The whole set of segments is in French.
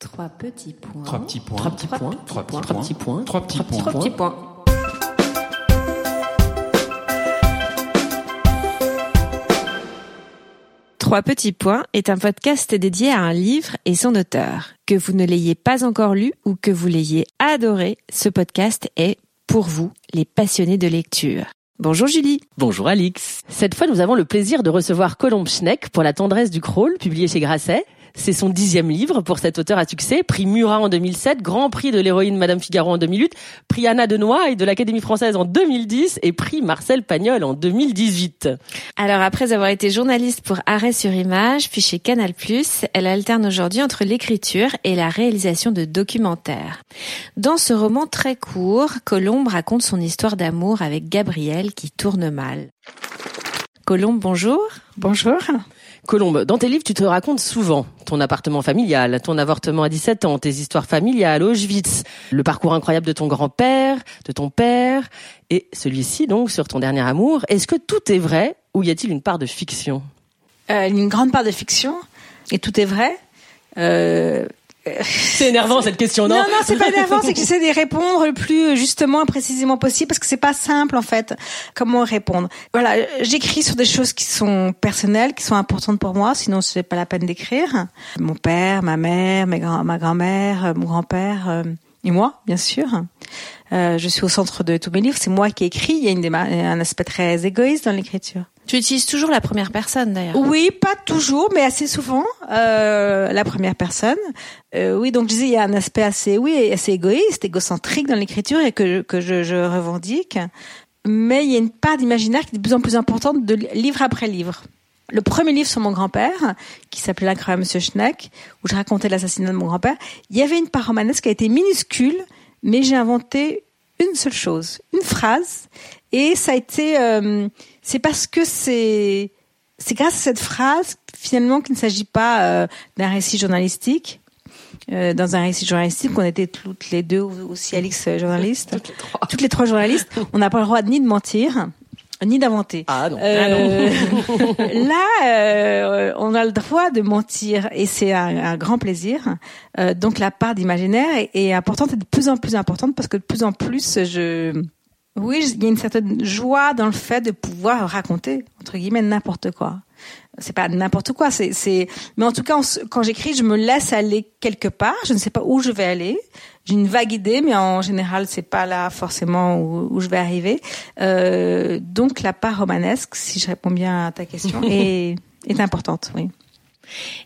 Trois petits points. Trois petits points. Trois petits points. Trois petits Trois petits points. Trois petits points. Trois petits points. Trois petits points est un podcast dédié à un livre et son auteur. Que vous ne l'ayez pas encore lu ou que vous l'ayez adoré, ce podcast est pour vous, les passionnés de lecture. Bonjour Julie. Bonjour Alix. Cette fois, nous avons le plaisir de recevoir Colombe Schneck pour La tendresse du crawl, publié chez Grasset. C'est son dixième livre pour cet auteur à succès, prix Murat en 2007, grand prix de l'héroïne Madame Figaro en 2008, prix Anna de Noailles de l'Académie française en 2010 et prix Marcel Pagnol en 2018. Alors après avoir été journaliste pour Arrêt sur Image, puis chez Canal+, elle alterne aujourd'hui entre l'écriture et la réalisation de documentaires. Dans ce roman très court, Colombe raconte son histoire d'amour avec Gabriel qui tourne mal. Colombe, bonjour. Bonjour. Colombe, dans tes livres, tu te racontes souvent ton appartement familial, ton avortement à 17 ans, tes histoires familiales, Auschwitz, le parcours incroyable de ton grand-père, de ton père, et celui-ci donc sur ton dernier amour. Est-ce que tout est vrai ou y a-t-il une part de fiction? Euh, une grande part de fiction, et tout est vrai. Euh, C'est énervant cette question, non non, non, c'est pas énervant, c'est que j'essaie d'y répondre le plus justement et précisément possible parce que c'est pas simple en fait. Comment répondre Voilà, j'écris sur des choses qui sont personnelles, qui sont importantes pour moi, sinon c'est pas la peine d'écrire. Mon père, ma mère, ma grand-mère, euh, mon grand-père euh, et moi, bien sûr. Euh, je suis au centre de tous mes livres, c'est moi qui écris. Il y a une un aspect très égoïste dans l'écriture. Tu utilises toujours la première personne d'ailleurs. Oui, pas toujours, mais assez souvent euh, la première personne. Euh, oui, donc je disais il y a un aspect assez, oui, assez égoïste, égocentrique dans l'écriture et que que je, je revendique. Mais il y a une part d'imaginaire qui est de plus en plus importante de li- livre après livre. Le premier livre sur mon grand-père, qui s'appelait L'incroyable Monsieur Schneck, où je racontais l'assassinat de mon grand-père, il y avait une part romanesque qui a été minuscule, mais j'ai inventé une seule chose, une phrase, et ça a été, euh, c'est parce que c'est, c'est grâce à cette phrase finalement qu'il ne s'agit pas euh, d'un récit journalistique. Euh, dans un récit journalistique, on était toutes les deux aussi Alix euh, journaliste, toutes les trois, toutes les trois journalistes. On n'a pas le droit ni de mentir ni d'inventer. Ah non. Euh, là, euh, on a le droit de mentir et c'est un, un grand plaisir. Euh, donc la part d'imaginaire est, est importante et de plus en plus importante parce que de plus en plus, je, oui, il y a une certaine joie dans le fait de pouvoir raconter entre guillemets n'importe quoi. C'est pas n'importe quoi, c'est, c'est, mais en tout cas, on quand j'écris, je me laisse aller quelque part. Je ne sais pas où je vais aller. J'ai une vague idée, mais en général, c'est pas là forcément où, où je vais arriver. Euh, donc, la part romanesque, si je réponds bien à ta question, est, est importante, oui.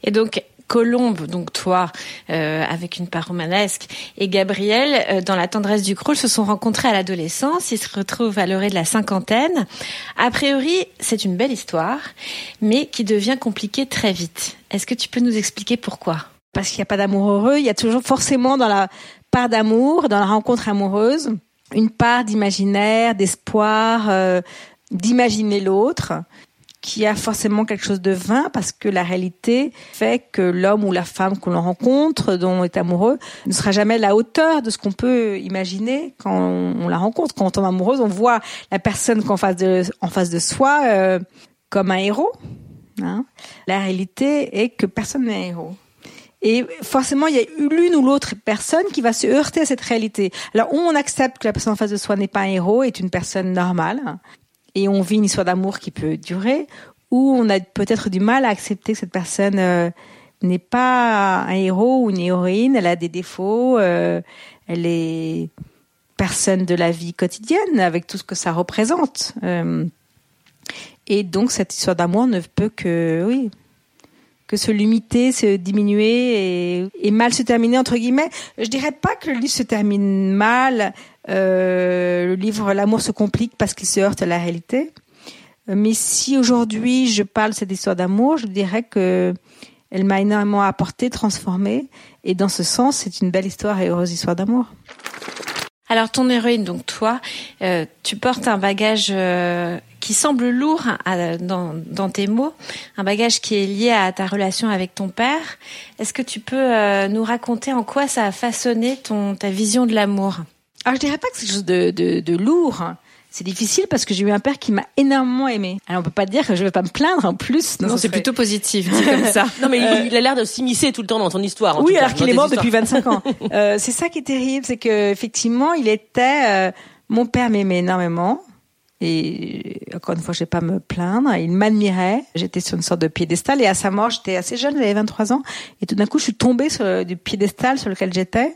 Et donc Colombe, donc toi, euh, avec une part romanesque, et Gabriel, euh, dans la tendresse du crawl, se sont rencontrés à l'adolescence. Ils se retrouvent à l'orée de la cinquantaine. A priori, c'est une belle histoire, mais qui devient compliquée très vite. Est-ce que tu peux nous expliquer pourquoi? Parce qu'il n'y a pas d'amour heureux, il y a toujours forcément dans la part d'amour, dans la rencontre amoureuse, une part d'imaginaire, d'espoir, euh, d'imaginer l'autre, qui a forcément quelque chose de vain parce que la réalité fait que l'homme ou la femme que l'on rencontre, dont on est amoureux, ne sera jamais à la hauteur de ce qu'on peut imaginer quand on, la rencontre. Quand on tombe amoureuse, on voit la personne qu'en face de, en face de soi euh, comme un héros. hein. La réalité est que personne n'est un héros. Et forcément, il y a l'une ou l'autre personne qui va se heurter à cette réalité. Alors, on accepte que la personne en face de soi n'est pas un héros, est une personne normale, et on vit une histoire d'amour qui peut durer, ou on a peut-être du mal à accepter que cette personne euh, n'est pas un héros ou une héroïne, elle a des défauts, euh, elle est personne de la vie quotidienne avec tout ce que ça représente. Euh, et donc cette histoire d'amour ne peut que oui se limiter, se diminuer et, mal se terminer entre guillemets. Je dirais pas que le livre se termine mal. Euh, le livre L'amour se complique parce qu'il se heurte à la réalité. Mais si aujourd'hui je parle de cette histoire d'amour, je dirais que elle m'a énormément apporté, transformé, et dans ce sens, c'est une belle histoire et heureuse histoire d'amour. Alors ton héroïne, donc toi, euh, tu portes un bagage euh, qui semble lourd à- dans, dans tes mots, un bagage qui est lié à ta relation avec ton père. Est-ce que tu peux euh, nous raconter en quoi ça a façonné ton ta vision de l'amour? Alors je dirais pas que c'est quelque chose de, de, de lourd, C'est difficile parce que j'ai eu un père qui m'a énormément aimé. Alors on peut pas dire que je vais pas me plaindre en plus. Non, c'est plutôt positif, comme ça. non mais il, il a l'air de s'immiscer tout le temps dans ton histoire. en oui, tout alors qu'il est mort histoires. depuis 25 ans. Euh, c'est ça qui est terrible, c'est que effectivement, il était. euh, mon père m'aimait énormément. Et encore une fois, je vais pas me plaindre. Il m'admirait. J'étais sur une sorte de piédestal. Et à sa mort, j'étais assez jeune, j'avais 23 ans. Et tout d'un coup, je suis tombée sur le, du piédestal sur lequel j'étais.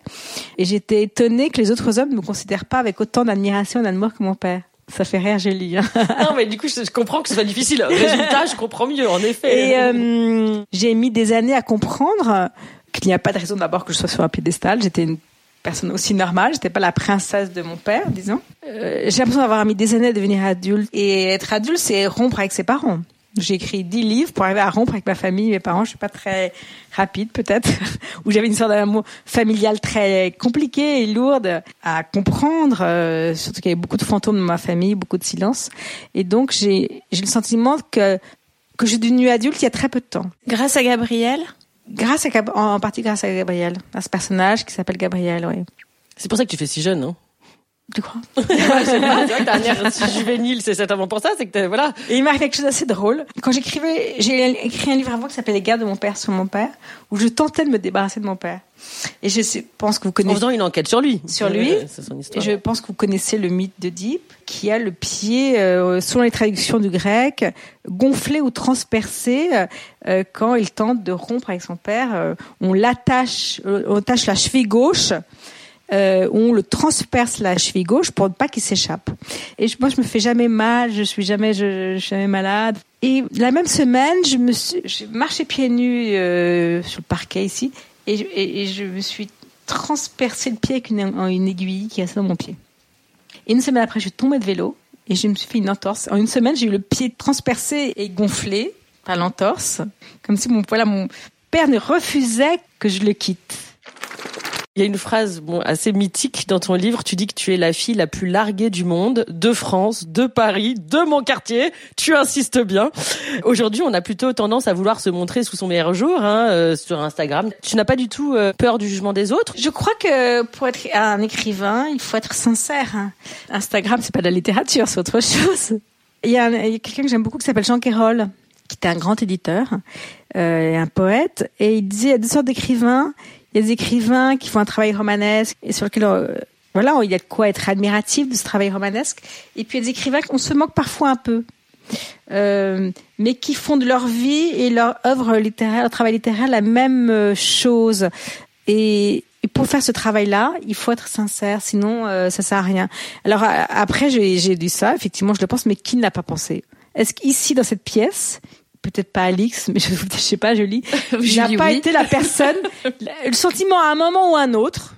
Et j'étais étonnée que les autres hommes ne me considèrent pas avec autant d'admiration et d'amour que mon père. Ça fait rire, Julie. hein. Non mais du coup je, je comprends que ce soit difficile. Résultat, je comprends mieux en effet. Et euh, j'ai mis des années à comprendre qu'il n'y a pas de raison d'abord que je sois sur un piédestal. J'étais une personne aussi normale. J'étais pas la princesse de mon père, disons. Euh, j'ai l'impression d'avoir mis des années à devenir adulte. Et être adulte, c'est rompre avec ses parents. J'ai écrit dix livres pour arriver à rompre avec ma famille, mes parents. Je suis pas très rapide, peut-être. Où j'avais une sorte d'amour familial très compliqué et lourde à comprendre. euh, surtout qu'il y avait beaucoup de fantômes dans ma famille, beaucoup de silence. Et donc, j'ai j'ai le sentiment que que je suis devenue adulte il y a très peu de temps. Grâce à Gabriel Grâce à en partie grâce à Gabriel, à ce personnage qui s'appelle Gabriel, oui. C'est pour ça que tu fais si jeune, non? Tu crois C'est vrai que t'as un air juvénile, c'est certainement pour ça, c'est que voilà. Et il m'arrive quelque chose d'assez drôle. Quand j'écrivais, j'ai écrit un livre avant qui s'appelle Les guerres de mon père sur mon père, où je tentais de me débarrasser de mon père. Et je sais- pense que vous En connaissez, faisant une enquête sur lui. Sur lui. C'est son histoire. je pense que vous connaissez le mythe d'Oedipe, qui a le pied, euh, selon les traductions du grec, gonflé ou transpercé euh, euh, quand il tente de rompre avec son père. euh, on l'attache, on attache la cheville gauche. Euh, on le transperce la cheville gauche pour ne pas qu'il s'échappe. Et je, moi, je me fais jamais mal, je suis jamais, je, je suis jamais malade. Et la même semaine, je me suis, je marchais pieds nus euh, sur le parquet ici, et je, et, je me suis transpercé le pied avec une, une aiguille qui est restée dans mon pied. Et une semaine après, je suis tombée de vélo et je me suis fait une entorse. En une semaine, j'ai eu le pied transpercé et gonflé par l'entorse, comme si mon, voilà, mon père ne refusait que je le quitte. Il y a une phrase assez mythique dans ton livre. Tu dis que tu es la fille la plus larguée du monde, de France, de Paris, de mon quartier. Tu insistes bien. Aujourd'hui, on a plutôt tendance à vouloir se montrer sous son meilleur jour hein, euh, sur Instagram. Tu n'as pas du tout euh, peur du jugement des autres? Je crois que pour être un écrivain, il faut être sincère. hein. Instagram, c'est pas de la littérature, c'est autre chose. Il y a, quelqu'un que j'aime beaucoup qui s'appelle Jean Quérol, qui était un grand éditeur, euh, un poète, et il disait il y a deux sortes d'écrivains. Il y a des écrivains qui font un travail romanesque et sur lequel euh, voilà, il y a de quoi être admiratif de ce travail romanesque. Et puis il y a des écrivains qu'on se moque parfois un peu. Euh, mais qui font de leur vie et leur œuvre littéraire, leur travail littéraire la même euh, chose. Et, pour faire ce travail-là, il faut être sincère, sinon euh, ça sert à rien. Alors après, j'ai dit ça, effectivement, je le pense, mais qui ne l'a pas pensé? Est-ce qu'ici, dans cette pièce, peut-être pas Alix, mais je, je sais pas, je lis, Julie, n'a pas oui. été la personne, le sentiment à un moment ou à un autre,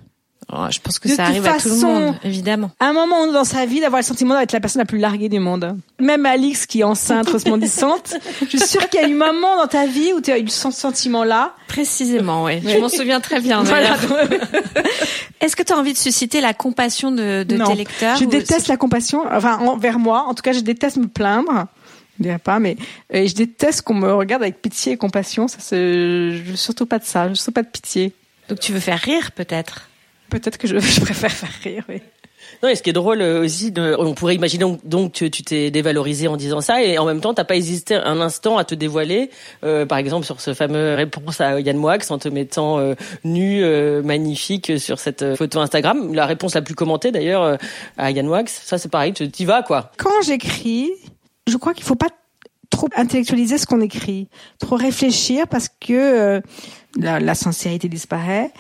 Oh, Je pense que De ça arrive à tout le monde, évidemment. à un moment dans sa vie, d'avoir le sentiment d'être la personne la plus larguée du monde. Même Alix, qui est enceinte, resplendissante, je suis sûre qu'il y a eu un moment dans ta vie où tu as eu ce sentiment-là. Précisément, oui. Je m'en souviens très bien. Voilà. Est-ce que tu as envie de susciter la compassion de, de Non. tes lecteurs Je ou- déteste la compassion, enfin envers moi. En tout cas, je déteste me plaindre. Je dirais pas, mais et je déteste qu'on me regarde avec pitié et compassion. Ça, je veux surtout pas de ça. Je veux surtout pas de pitié. Donc tu veux faire rire, peut-être? Peut-être que je, je préfère faire rire. Oui. Non, et ce qui est drôle euh, aussi, de- on pourrait imaginer donc, donc que tu t'es dévalorisé en disant ça, et en même temps, t'as pas hésité un instant à te dévoiler, euh, par exemple sur ce fameux réponse à Yann Moix en te mettant euh, nu, euh, magnifique sur cette photo Instagram. La réponse la plus commentée d'ailleurs à Yann Moix, ça c'est pareil, tu t'y vas quoi. Quand j'écris, je crois qu'il faut pas trop intellectualiser ce qu'on écrit, trop réfléchir parce que euh, la, la sincérité disparaît.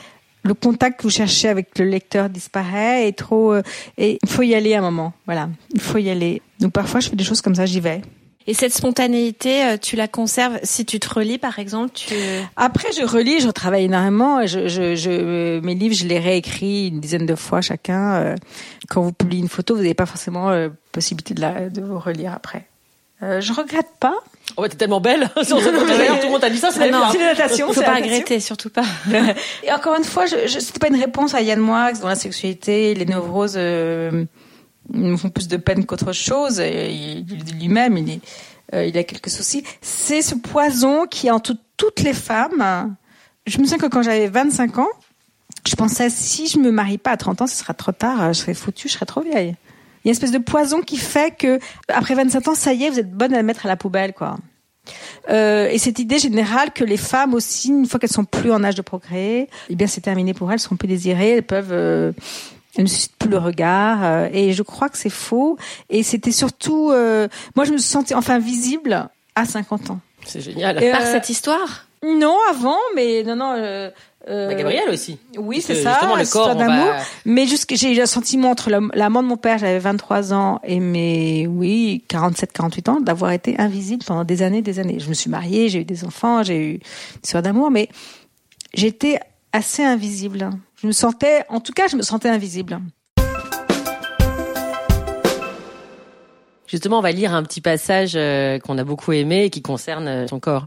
Le contact que vous cherchez avec le lecteur disparaît et trop euh, et il faut y aller à un moment. Voilà, il faut y aller. Donc parfois je fais des choses comme ça, j'y vais. Et cette spontanéité, euh, tu la conserves si tu te relis, par exemple tu... Après, je relis, je retravaille énormément. Je, je, je, mes livres, je les réécris une dizaine de fois chacun. Quand vous publiez une photo, vous n'avez pas forcément possibilité de, la, de vous relire après. Euh, je regrette pas. Oh, ouais, t'es tellement belle. Tout le monde t'a dit ça, c'est Ah la natation, Faut pas regretter, surtout pas. Et encore une fois, je, je, c'était pas une réponse à Yann Moix dont la sexualité, les neuroses euh, me font plus de peine qu'autre chose. Et il dit lui-même, il, est, euh, il a quelques soucis. C'est ce poison qui entoure toutes les femmes. Je me souviens que quand j'avais 25 ans, je pensais si je me marie pas à 30 ans, ce sera trop tard, je serais foutue, je serais trop vieille. Il y a une espèce de poison qui fait que après 25 ans, ça y est, vous êtes bonne à le mettre à la poubelle, quoi. Euh, et cette idée générale que les femmes aussi, une fois qu'elles sont plus en âge de progrès, eh bien c'est terminé pour elles, elles seront plus désirées, elles peuvent euh, elles ne suscitent plus le regard. euh, et je crois que c'est faux. Et c'était surtout, euh, moi je me sentais enfin visible à 50 ans. C'est génial. Et, Par cette histoire? Non, avant, mais non, non. Euh, euh, Bah, Gabriel aussi. Oui, c'est ça. Justement, le corps, on d'amour. va... Mais j'ai eu un sentiment entre la, la mort de mon père, j'avais 23 ans, et mes, oui, 47, 48 ans, d'avoir été invisible pendant des années, des années. Je me suis mariée, j'ai eu des enfants, j'ai eu une histoire d'amour, mais j'étais assez invisible. Je me sentais, en tout cas, je me sentais invisible. Justement, on va lire un petit passage euh, qu'on a beaucoup aimé et qui concerne euh, son corps.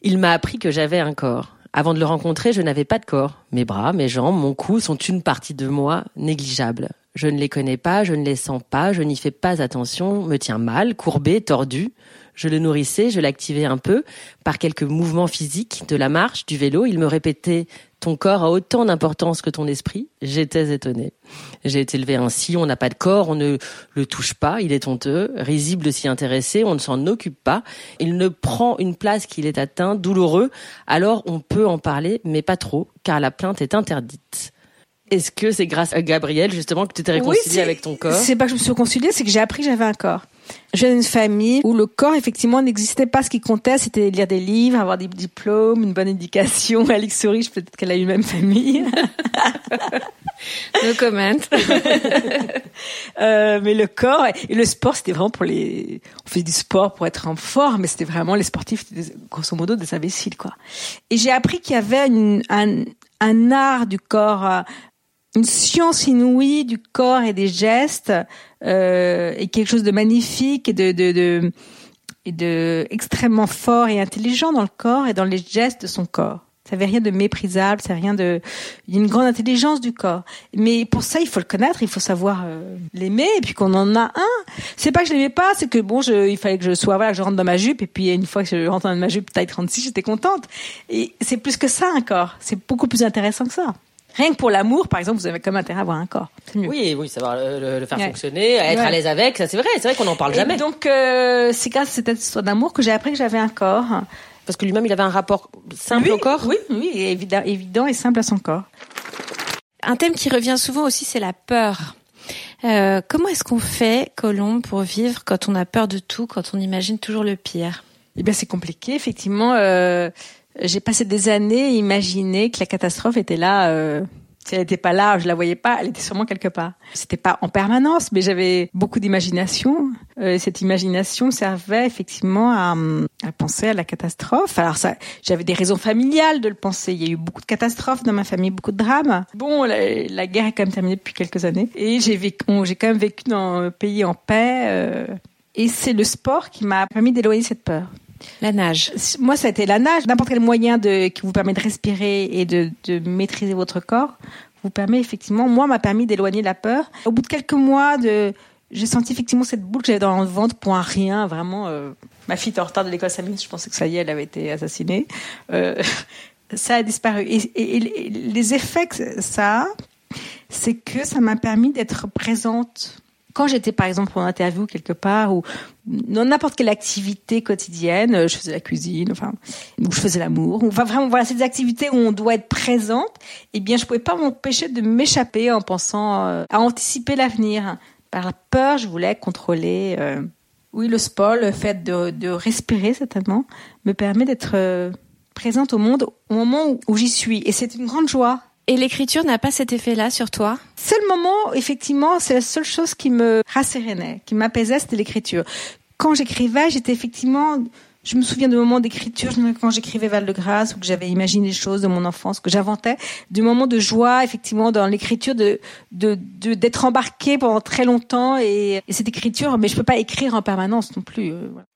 Il m'a appris que j'avais un corps. Avant de le rencontrer, je n'avais pas de corps. Mes bras, mes jambes, mon cou sont une partie de moi négligeable. Je ne les connais pas, je ne les sens pas, je n'y fais pas attention, me tiens mal, courbé, tordu. Je le nourrissais, je l'activais un peu. Par quelques mouvements physiques, de la marche, du vélo, il me répétait ton corps a autant d'importance que ton esprit. J'étais étonnée. J'ai été élevée ainsi, on n'a pas de corps, on ne le touche pas, il est honteux, risible de s'y intéresser, on ne s'en occupe pas. Il ne prend une place qu'il est atteint, douloureux, alors on peut en parler, mais pas trop, car la plainte est interdite. Est-ce que c'est grâce à Gabriel, justement, que tu t'es réconciliée avec ton corps? C'est pas que je me suis réconciliée, c'est que j'ai appris que j'avais un corps. Je viens d'une famille où le corps, effectivement, n'existait pas. Ce qui comptait, c'était lire des livres, avoir des diplômes, une bonne éducation. Alix Souris, peut-être qu'elle a eu la même famille. No comment. Euh, mais le corps et le sport, c'était vraiment pour les. On fait du sport pour être en forme, mais c'était vraiment les sportifs, grosso modo des imbéciles, quoi. Et j'ai appris qu'il y avait une- un, un art du corps, euh, une science inouïe du corps et des gestes, euh, et quelque chose de magnifique et de, de, de et de extrêmement fort et intelligent dans le corps et dans les gestes de son corps. Ça n'avait rien de méprisable, ça rien de. Il y a une grande intelligence du corps. Mais pour ça, il faut le connaître, il faut savoir euh, l'aimer, et puis qu'on en a un. C'est pas que je l'aimais pas, c'est que bon, je, il fallait que je sois, voilà, que je rentre dans ma jupe, et puis une fois que je rentre dans ma jupe taille 36, j'étais contente. Et c'est plus que ça un corps. C'est beaucoup plus intéressant que ça. Rien que pour l'amour, par exemple, vous avez comme intérêt à avoir un corps. C'est mieux. Oui, oui, savoir le, le- faire Ouais. fonctionner, être Ouais. à l'aise avec, ça c'est vrai, c'est vrai qu'on n'en parle Et jamais. donc, euh, c'est grâce à cette histoire d'amour que j'ai appris que j'avais un corps. Parce que lui-même, il avait un rapport simple Oui, au corps. Oui, oui, évident, évident et simple à son corps. Un thème qui revient souvent aussi, c'est la peur. Euh, comment est-ce qu'on fait, Colombe, pour vivre quand on a peur de tout, quand on imagine toujours le pire? Eh bien, c'est compliqué, effectivement. Euh, j'ai passé des années à imaginer que la catastrophe était là. Euh, si elle n'était pas là, je la voyais pas, elle était sûrement quelque part. C'était pas en permanence, mais j'avais beaucoup d'imagination. Euh, cette imagination servait effectivement à, à penser à la catastrophe. Alors ça, j'avais des raisons familiales de le penser. Il y a eu beaucoup de catastrophes dans ma famille, beaucoup de drames. Bon, la, guerre est quand même terminée depuis quelques années, et j'ai vécu, j'ai quand même vécu dans un pays en paix. euh, et c'est le sport qui m'a permis d'éloigner cette peur. La nage. Moi, ça a été la nage. N'importe quel moyen de, qui vous permet de respirer et de, de maîtriser votre corps vous permet effectivement, moi, m'a permis d'éloigner la peur. Au bout de quelques mois, de, j'ai senti effectivement cette boule que j'avais dans le ventre pour un rien, vraiment. euh, ma fille était en retard de l'école 5 minutes, je pensais que ça y est, elle avait été assassinée. Euh, ça a disparu. Et, et- et les effets que ça a, c'est que ça m'a permis d'être présente. Quand j'étais par exemple en interview quelque part ou dans n'importe quelle activité quotidienne, euh, je faisais la cuisine, enfin, ou je faisais l'amour, ou enfin vraiment voilà, des activités où on doit être présente. Eh bien, je pouvais pas m'empêcher de m'échapper en pensant euh, à anticiper l'avenir. Par la peur, je voulais contrôler. euh, Oui, le sport, le fait de, respirer certainement, me permet d'être présente au monde au moment où j'y suis, et c'est une grande joie. Et l'écriture n'a pas cet effet-là sur toi? C'est le moment, effectivement, c'est la seule chose qui me rassérénait, qui m'apaisait, c'était l'écriture. Quand j'écrivais, j'étais effectivement, je me souviens de moments d'écriture, quand j'écrivais Val de Grâce, ou que j'avais imaginé des choses de mon enfance, que j'inventais, du moment de joie, effectivement, dans l'écriture, de, de, de- d'être embarqué pendant très longtemps, et, et cette écriture, mais je peux pas écrire en permanence non plus. euh, voilà.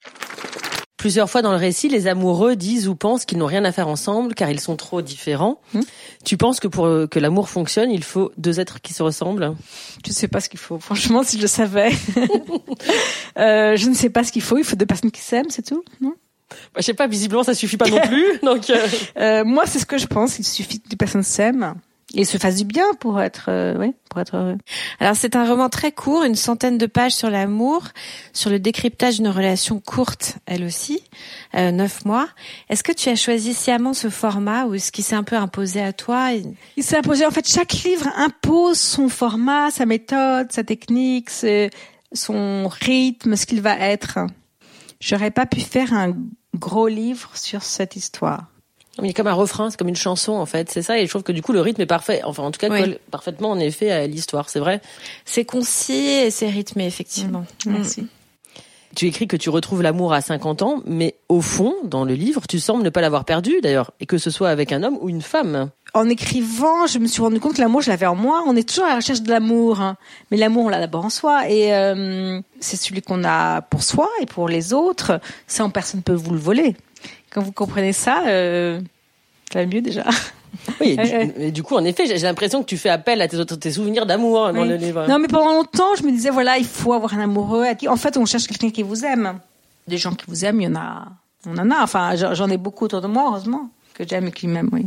Plusieurs fois dans le récit, les amoureux disent ou pensent qu'ils n'ont rien à faire ensemble car ils sont trop différents. Hmm. Tu penses que pour euh, que l'amour fonctionne, il faut deux êtres qui se ressemblent? Je sais pas ce qu'il faut. Franchement, si je le savais, euh, je ne sais pas ce qu'il faut. Il faut deux personnes qui s'aiment, c'est tout, non? Bah, Je sais pas, visiblement ça suffit pas non plus. Donc euh, Euh, moi, c'est ce que je pense. Il suffit que deux personnes s'aiment. Et se fasse du bien pour être, euh, pour être heureux. Alors c'est un roman très court, une centaine de pages sur l'amour, sur le décryptage d'une relation courte, elle aussi, euh, neuf mois. Est-ce que tu as choisi sciemment ce format ou est-ce qu'il s'est un peu imposé à toi Il s'est imposé. En fait, chaque livre impose son format, sa méthode, sa technique, son rythme, ce qu'il va être. J'aurais pas pu faire un gros livre sur cette histoire. Il y a comme un refrain, c'est comme une chanson en fait, c'est ça. Et je trouve que du coup le rythme est parfait. Enfin, en tout cas, colle parfaitement en effet à l'histoire. C'est vrai. C'est concis et c'est rythmé effectivement. Mmh. Merci. Tu écris que tu retrouves l'amour à 50 ans, mais au fond, dans le livre, tu sembles ne pas l'avoir perdu d'ailleurs, et que ce soit avec un homme ou une femme. En écrivant, je me suis rendu compte que l'amour, je l'avais en moi. On est toujours à la recherche de l'amour, hein. mais l'amour, on l'a d'abord en soi, et euh, c'est celui qu'on a pour soi et pour les autres. Ça, en personne peut vous le voler. Quand vous comprenez ça, euh, ça va mieux déjà. Oui, et du, coup, en effet, j'ai l'impression que tu fais appel à tes, tes souvenirs d'amour dans le livre. Non, mais pendant longtemps, je me disais, voilà, il faut avoir un amoureux. En fait, on cherche quelqu'un qui vous aime. Des gens qui vous aiment, il y en a, on en a. Enfin, j'en ai beaucoup autour de moi, heureusement, que j'aime et qui m'aiment, oui.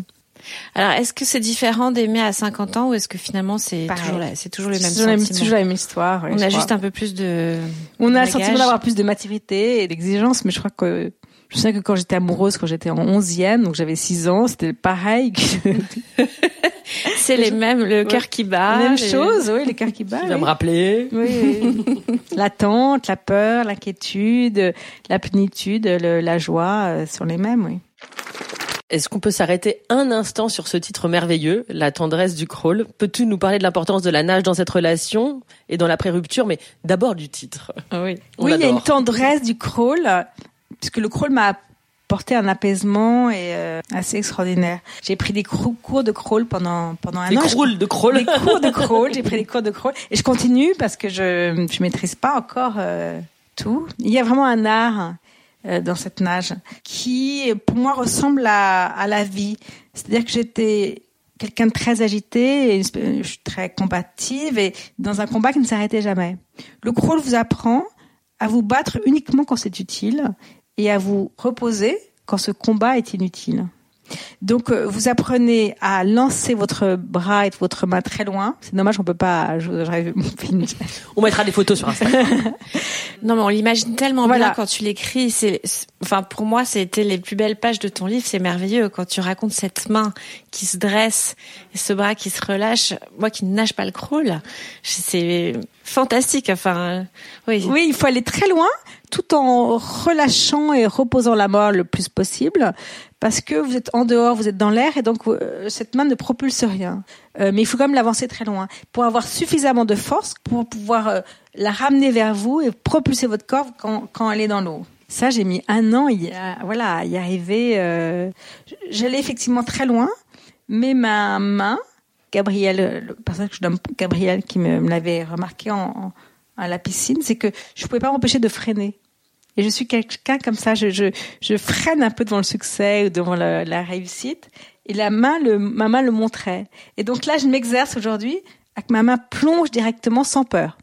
Alors, est-ce que c'est différent d'aimer à 50 ans ou est-ce que finalement c'est toujours c'est toujours le même sentiment C'est toujours la même histoire. on a juste un peu plus de. On a le sentiment d'avoir plus de maturité et d'exigence, mais je crois que je sais que quand j'étais amoureuse, quand j'étais en 11e, donc j'avais 6 ans, c'était pareil. c'est les mêmes, le cœur qui bat. Même chose, oui, le cœur qui bat. Tu vas me rappeler. Oui. L'attente, la peur, l'inquiétude, la plénitude, la joie euh, sont les mêmes, oui. Est-ce qu'on peut s'arrêter un instant sur ce titre merveilleux, La tendresse du crawl? Peux-tu nous parler de l'importance de la nage dans cette relation et dans la pré-rupture, mais d'abord du titre? Oui, oui il y a une tendresse du crawl puisque le crawl m'a apporté un apaisement et euh, assez extraordinaire. J'ai pris des cours de crawl pendant pendant un des an. Crawl de crawl. Des cours de crawl. J'ai pris des cours de crawl et je continue parce que je je maîtrise pas encore euh, tout. Il y a vraiment un art euh, dans cette nage qui pour moi ressemble à, à la vie. C'est-à-dire que j'étais quelqu'un de très agité, et je suis très combative et dans un combat qui ne s'arrêtait jamais. Le crawl vous apprend à vous battre uniquement quand c'est utile et à vous reposer quand ce combat est inutile. Donc, euh, vous apprenez à lancer votre bras et votre main très loin. C'est dommage, on peut pas. on mettra des photos sur Instagram. non, mais on l'imagine tellement voilà. bien quand tu l'écris. C'est, enfin, pour moi, c'était les plus belles pages de ton livre. C'est merveilleux quand tu racontes cette main qui se dresse et ce bras qui se relâche. Moi, qui ne nage pas le crawl, c'est fantastique. Enfin, oui. Oui, il faut aller très loin tout en relâchant et reposant la main le plus possible parce que vous êtes en dehors, vous êtes dans l'air et donc euh, cette main ne propulse rien. Euh, mais il faut quand même l'avancer très loin pour avoir suffisamment de force pour pouvoir euh, la ramener vers vous et propulser votre corps quand, quand elle est dans l'eau. Ça, j'ai mis un an voilà, à y arriver. J'allais effectivement très loin, mais ma main, Gabriel, le personne que je nomme Gabriel, qui me, l'avait remarqué en, à la piscine, c'est que je pouvais pas m'empêcher de freiner. Et je suis quelqu'un comme ça, je, je, je, freine un peu devant le succès ou devant la, la réussite. Et la main, le, ma main le montrait. Et donc là, je m'exerce aujourd'hui à que ma main plonge directement sans peur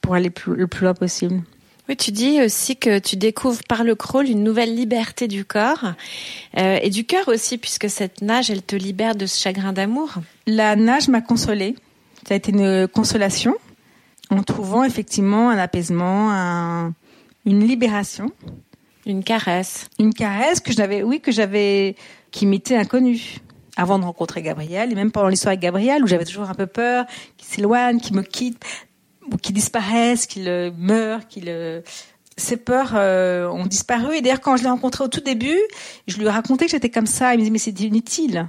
pour aller le plus loin possible. Oui, tu dis aussi que tu découvres par le crawl une nouvelle liberté du corps euh, et du cœur aussi, puisque cette nage, elle te libère de ce chagrin d'amour. La nage m'a consolée. Ça a été une consolation en trouvant effectivement un apaisement, un, une libération. Une caresse. Une caresse que j'avais, oui, que j'avais, qui m'était inconnue avant de rencontrer Gabriel et même pendant l'histoire avec Gabriel où j'avais toujours un peu peur qu'il s'éloigne, qu'il me quitte, ou qu'il disparaisse, qu'il euh, meure, qu'il euh, ces peurs euh, ont disparu et d'ailleurs quand je l'ai rencontré au tout début, je lui ai raconté que j'étais comme ça, il me dit mais c'est inutile.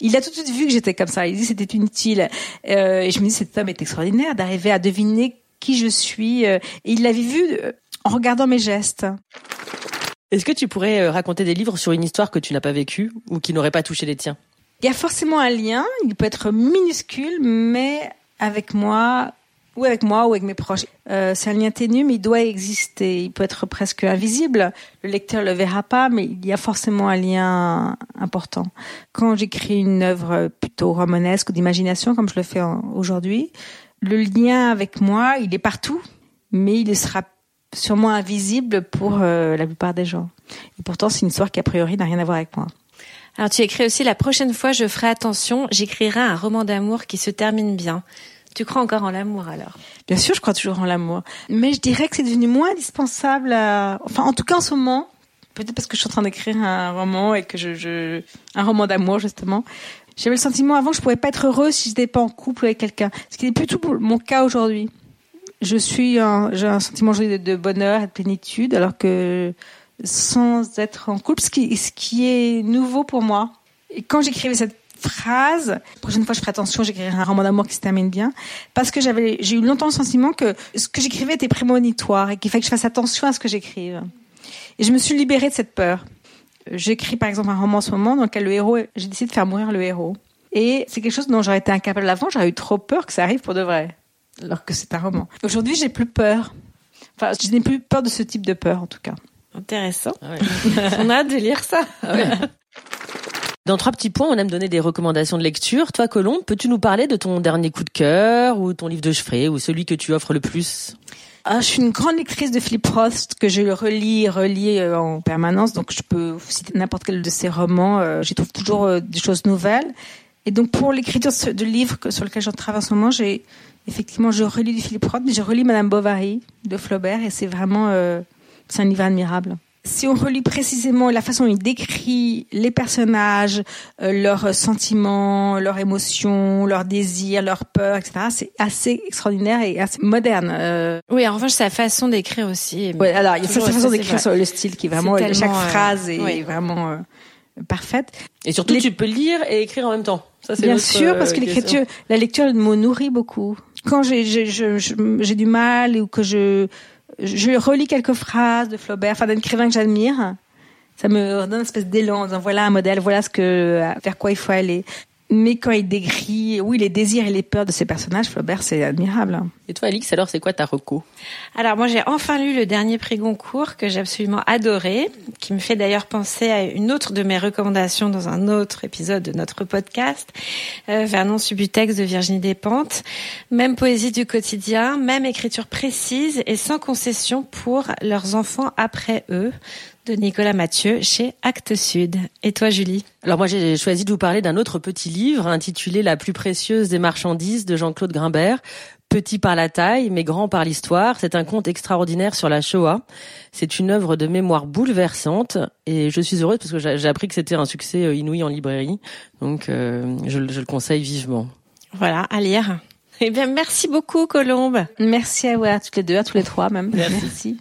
Il a tout de suite vu que j'étais comme ça. Il dit c'était inutile. Euh, et je me dis cet homme est extraordinaire d'arriver à deviner qui je suis. et il l'avait vu en regardant mes gestes. Est-ce que tu pourrais euh, raconter des livres sur une histoire que tu n'as pas vécue ou qui n'aurait pas touché les tiens? Il y a forcément un lien, il peut être minuscule, mais avec moi ou avec moi ou avec mes proches. Euh, c'est un lien ténu, mais il doit exister. Il peut être presque invisible. Le lecteur le verra pas, mais il y a forcément un lien important. Quand j'écris une œuvre plutôt romanesque ou d'imagination, comme je le fais aujourd'hui, le lien avec moi, il est partout, mais il sera sûrement invisible pour euh, la plupart des gens. Et pourtant, c'est une histoire qui a priori n'a rien à voir avec moi. Alors tu écris aussi la prochaine fois je ferai attention, j'écrirai un roman d'amour qui se termine bien. Tu crois encore en l'amour alors? Bien sûr, je crois toujours en l'amour. Mais je dirais que c'est devenu moins indispensable à... Enfin, en tout cas en ce moment, peut-être parce que je suis en train d'écrire un roman et que je... je... Un roman d'amour, justement. J'avais le sentiment avant que je pouvais pas être heureuse si je n'étais pas en couple avec quelqu'un. Ce qui n'est plus tout mon cas aujourd'hui. Je suis j'ai un sentiment de bonheur et de plénitude, alors que sans être en couple, ce qui, ce qui est nouveau pour moi. Et quand j'écrivais cette phrase, la prochaine fois je ferai attention, j'écrirai un roman d'amour qui se termine bien, parce que j'avais, j'ai eu longtemps le sentiment que ce que j'écrivais était prémonitoire et qu'il fallait que je fasse attention à ce que j'écrive. Et je me suis libérée de cette peur. J'écris par exemple un roman en ce moment dans lequel le héros, j'ai décidé de faire mourir le héros. Et c'est quelque chose dont j'aurais été incapable avant, j'aurais eu trop peur que ça arrive pour de vrai. Alors que c'est un roman. Aujourd'hui, j'ai plus peur. Enfin, je n'ai plus peur de ce type de peur, en tout cas. Intéressant. Ah on a hâte de lire ça. Ah Dans trois petits points, on aime donner des recommandations de lecture. Toi, Colombe, peux-tu nous parler de ton dernier coup de cœur ou ton livre de chevet ou celui que tu offres le plus? Ah, je suis une grande lectrice de Philip Roth que je relis, relis euh, en permanence. Donc, je peux citer n'importe quel de ses romans. Euh, j'y trouve toujours euh, des choses nouvelles. Et donc, pour l'écriture de livre sur lequel je travaille en ce moment, j'ai effectivement, je relis du Philip Roth, mais je relis Madame Bovary de Flaubert, et c'est vraiment, c'est un livre admirable si on relit précisément la façon dont il décrit les personnages, euh, leurs sentiments, leurs émotions, leurs désirs, leurs peurs, etc., c'est assez extraordinaire et assez moderne. Euh. Oui, en revanche, sa façon d'écrire aussi. Oui, alors il y a sa façon d'écrire sur le style qui est vraiment chaque euh, phrase est vraiment parfaite. Et surtout, tu peux lire et écrire en même temps. Ça, c'est Bien sûr, parce que l'écriture, la lecture me nourrit beaucoup. Quand j'ai du mal ou que je relis quelques phrases de Flaubert, enfin d'un écrivain que j'admire. Ça me donne une espèce d'élan, en voilà un modèle, voilà ce que, vers quoi il faut aller. Mais quand il décrit, oui, les désirs et les peurs de ces personnages, Flaubert, c'est admirable. Et toi, Alix, alors, c'est quoi ta reco? Alors, moi, j'ai enfin lu le dernier prix Goncourt que j'ai absolument adoré, qui me fait d'ailleurs penser à une autre de mes recommandations dans un autre épisode de notre podcast, euh, Vernon Subutex de Virginie Despentes. Même poésie du quotidien, même écriture précise et sans concession pour leurs enfants après eux de Nicolas Mathieu chez Actes Sud. Et toi, Julie? Alors moi, j'ai choisi de vous parler d'un autre petit livre intitulé La plus précieuse des marchandises de Jean-Claude Grimbert. Petit par la taille, mais grand par l'histoire, c'est un conte extraordinaire sur la Shoah. C'est une œuvre de mémoire bouleversante et je suis heureuse parce que j'ai appris que c'était un succès euh, inouï en librairie. Donc euh, je, je le conseille vivement. Voilà, à lire. Eh bien, merci beaucoup, Colombe. Merci à vous, à toutes les deux, à tous les trois même. merci.